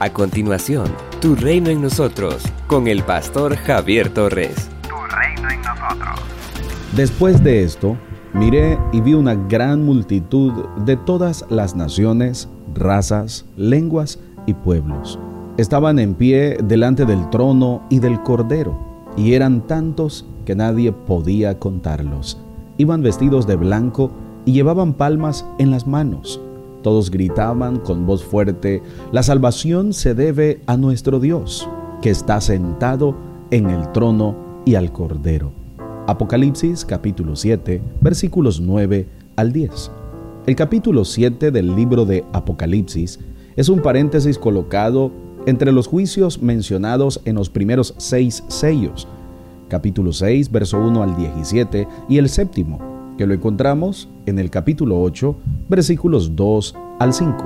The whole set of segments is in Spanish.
A continuación, Tu reino en nosotros, con el pastor Javier Torres. Tu reino en nosotros. Después de esto, miré y vi una gran multitud de todas las naciones, razas, lenguas y pueblos. Estaban en pie delante del trono y del cordero, y eran tantos que nadie podía contarlos. Iban vestidos de blanco y llevaban palmas en las manos. Todos gritaban con voz fuerte, la salvación se debe a nuestro Dios, que está sentado en el trono y al cordero. Apocalipsis capítulo 7, versículos 9 al 10. El capítulo 7 del libro de Apocalipsis es un paréntesis colocado entre los juicios mencionados en los primeros seis sellos, capítulo 6, verso 1 al 17, y el séptimo, que lo encontramos en el capítulo 8, versículos 2 al 5.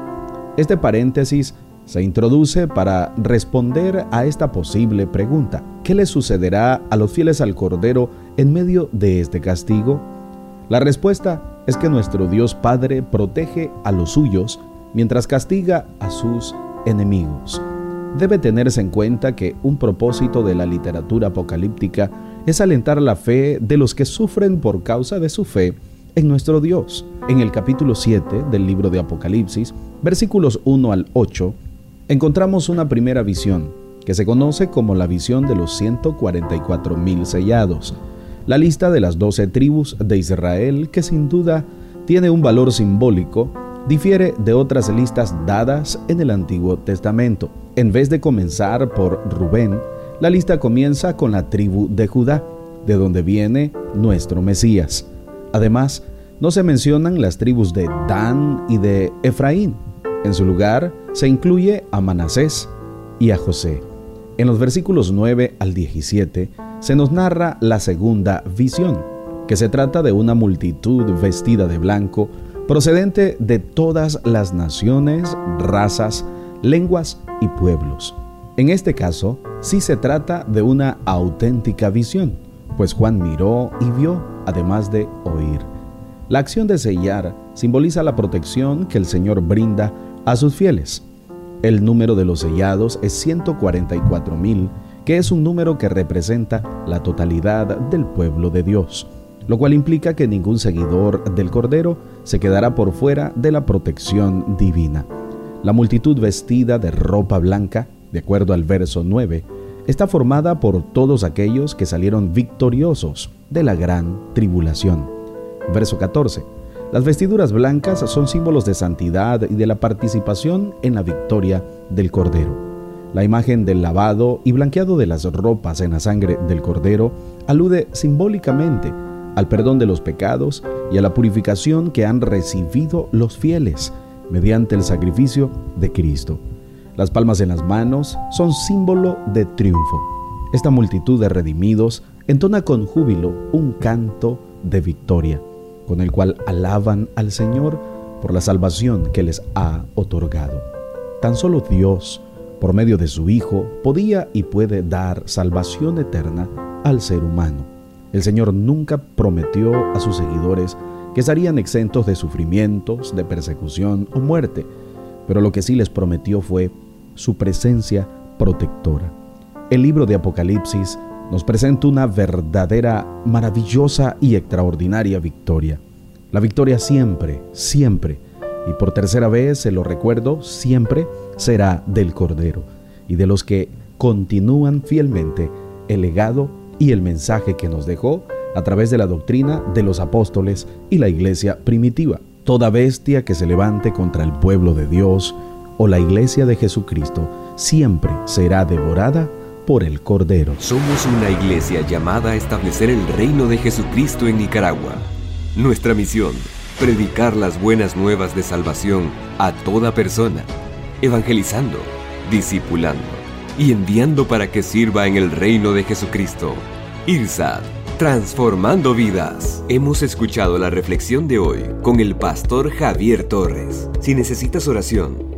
Este paréntesis se introduce para responder a esta posible pregunta. ¿Qué le sucederá a los fieles al Cordero en medio de este castigo? La respuesta es que nuestro Dios Padre protege a los suyos mientras castiga a sus enemigos. Debe tenerse en cuenta que un propósito de la literatura apocalíptica es alentar la fe de los que sufren por causa de su fe en nuestro Dios. En el capítulo 7 del libro de Apocalipsis, versículos 1 al 8, encontramos una primera visión que se conoce como la visión de los 144 mil sellados la lista de las doce tribus de Israel, que sin duda tiene un valor simbólico, difiere de otras listas dadas en el Antiguo Testamento. En vez de comenzar por Rubén, la lista comienza con la tribu de Judá, de donde viene nuestro Mesías. Además, no se mencionan las tribus de Dan y de Efraín. En su lugar se incluye a Manasés y a José. En los versículos 9 al 17 se nos narra la segunda visión, que se trata de una multitud vestida de blanco procedente de todas las naciones, razas, lenguas y pueblos. En este caso, sí se trata de una auténtica visión, pues Juan miró y vio, además de oír. La acción de sellar simboliza la protección que el Señor brinda a sus fieles. El número de los sellados es 144 mil que es un número que representa la totalidad del pueblo de Dios, lo cual implica que ningún seguidor del Cordero se quedará por fuera de la protección divina. La multitud vestida de ropa blanca, de acuerdo al verso 9, está formada por todos aquellos que salieron victoriosos de la gran tribulación. Verso 14. Las vestiduras blancas son símbolos de santidad y de la participación en la victoria del Cordero. La imagen del lavado y blanqueado de las ropas en la sangre del cordero alude simbólicamente al perdón de los pecados y a la purificación que han recibido los fieles mediante el sacrificio de Cristo. Las palmas en las manos son símbolo de triunfo. Esta multitud de redimidos entona con júbilo un canto de victoria, con el cual alaban al Señor por la salvación que les ha otorgado. Tan solo Dios por medio de su Hijo, podía y puede dar salvación eterna al ser humano. El Señor nunca prometió a sus seguidores que estarían exentos de sufrimientos, de persecución o muerte, pero lo que sí les prometió fue su presencia protectora. El libro de Apocalipsis nos presenta una verdadera, maravillosa y extraordinaria victoria. La victoria siempre, siempre, y por tercera vez se lo recuerdo, siempre será del Cordero y de los que continúan fielmente el legado y el mensaje que nos dejó a través de la doctrina de los apóstoles y la iglesia primitiva. Toda bestia que se levante contra el pueblo de Dios o la iglesia de Jesucristo siempre será devorada por el Cordero. Somos una iglesia llamada a establecer el reino de Jesucristo en Nicaragua. Nuestra misión, predicar las buenas nuevas de salvación a toda persona evangelizando, discipulando y enviando para que sirva en el reino de Jesucristo. IRSAD, transformando vidas. Hemos escuchado la reflexión de hoy con el pastor Javier Torres. Si necesitas oración,